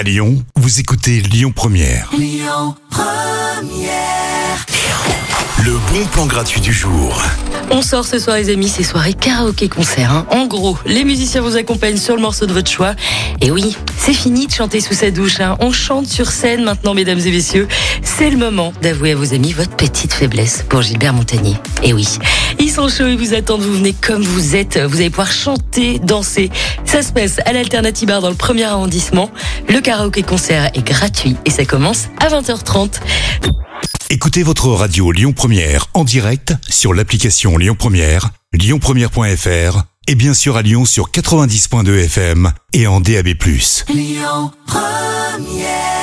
À Lyon, vous écoutez Lyon Première. Le bon plan gratuit du jour. On sort ce soir, les amis, c'est soirée karaoké-concert. hein. En gros, les musiciens vous accompagnent sur le morceau de votre choix. Et oui, c'est fini de chanter sous sa douche. hein. On chante sur scène maintenant, mesdames et messieurs. C'est le moment d'avouer à vos amis votre petite faiblesse pour Gilbert Montagnier. Et oui, sont chauds, ils vous attendent, vous venez comme vous êtes. Vous allez pouvoir chanter, danser. Ça se passe à l'Alternative Bar dans le premier arrondissement. Le karaoké-concert est gratuit et ça commence à 20h30. Écoutez votre radio Lyon Première en direct sur l'application Lyon Première, lyonpremière.fr et bien sûr à Lyon sur 90.2 FM et en DAB+. Lyon Première